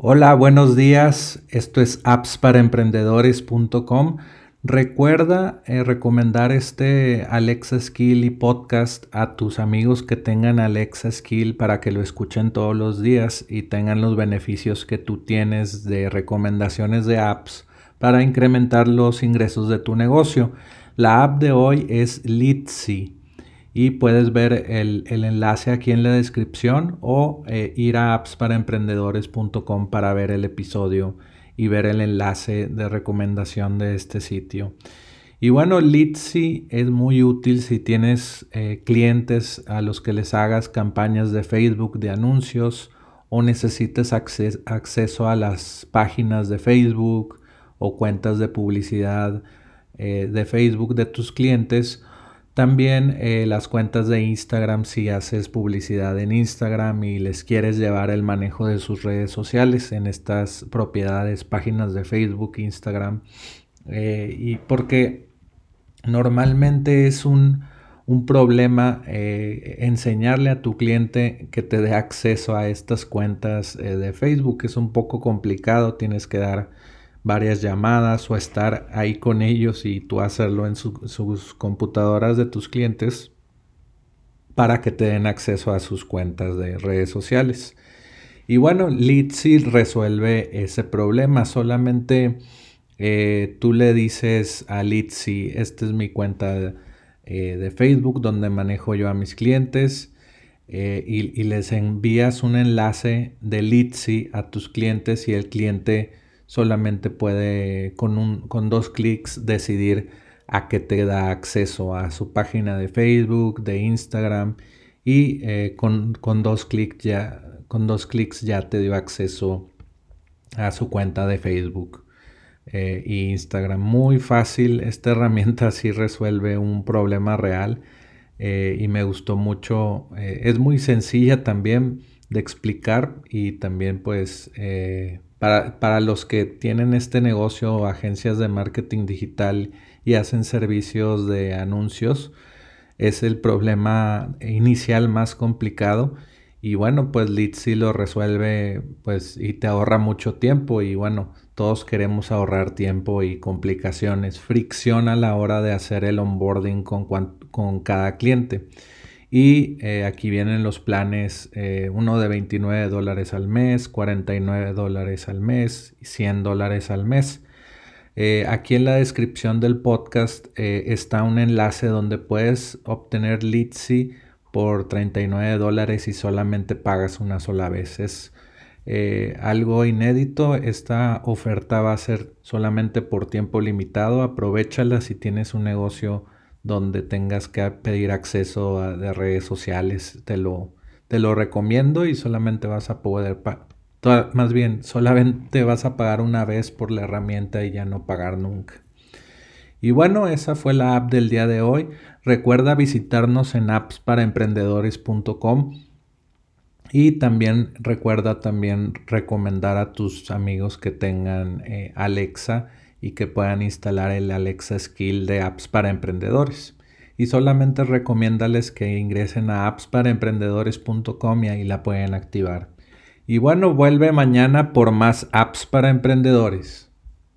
Hola, buenos días. Esto es appsparaemprendedores.com. Recuerda eh, recomendar este Alexa Skill y podcast a tus amigos que tengan Alexa Skill para que lo escuchen todos los días y tengan los beneficios que tú tienes de recomendaciones de apps para incrementar los ingresos de tu negocio. La app de hoy es Litzy y puedes ver el, enlace aquí en la descripción o eh, ir a appsparaemprendedores.com para ver el episodio y ver el enlace de recomendación de este sitio. Y bueno, Litzy es muy útil si tienes eh, clientes a los que les hagas campañas de Facebook de anuncios o necesites acceso a las páginas de Facebook o cuentas de publicidad eh, de Facebook de tus clientes también eh, las cuentas de Instagram, si haces publicidad en Instagram y les quieres llevar el manejo de sus redes sociales en estas propiedades, páginas de Facebook, Instagram. Eh, y porque normalmente es un, problema eh, enseñarle a tu cliente que te dé acceso a estas cuentas de Facebook. Es un poco complicado, tienes que dar varias llamadas o estar ahí con ellos y tú hacerlo en sus computadoras de tus clientes para que te den acceso a sus cuentas de redes sociales. Y bueno, Litzy resuelve ese problema. Solamente eh, tú le dices a Litzy, esta es mi cuenta eh, de Facebook donde manejo yo a mis clientes. Eh, y, y, les envías un enlace de Litzy a tus clientes y el cliente solamente puede con, un, con dos clics decidir a qué te da acceso a su página de Facebook, de Instagram y eh, con, dos clics ya, con dos clics ya te dio acceso a su cuenta de Facebook e Instagram. Muy fácil, esta herramienta sí resuelve un problema real eh, y me gustó mucho. es muy sencilla también de explicar y también pues para, los que tienen este negocio, agencias de marketing digital y hacen servicios de anuncios, es el problema inicial más complicado. Y bueno, pues Litzy lo resuelve pues y te ahorra mucho tiempo y bueno, todos queremos ahorrar tiempo y complicaciones, fricción a la hora de hacer el onboarding con, con cada cliente. Y eh, aquí vienen los planes, eh, uno de 29 dólares al mes, 49 dólares al mes y 100 dólares al mes. Eh, aquí en la descripción del podcast está un enlace donde puedes obtener Litzy por 39 dólares y solamente pagas una sola vez. Es algo inédito. Esta oferta va a ser solamente por tiempo limitado. Aprovechala si tienes un negocio donde tengas que pedir acceso a, de redes sociales, te lo, te lo recomiendo y solamente vas a poder, más bien, solamente vas a pagar una vez por la herramienta y ya no pagar nunca. Y bueno, esa fue la app del día de hoy. Recuerda visitarnos en appsparaemprendedores.com y también recuerda también recomendar a tus amigos que tengan eh, Alexa y que puedan instalar el Alexa Skill de apps para emprendedores. Y solamente recomiéndales que ingresen a appsparaemprendedores.com y ahí la pueden activar. Y bueno, vuelve mañana por más apps para emprendedores.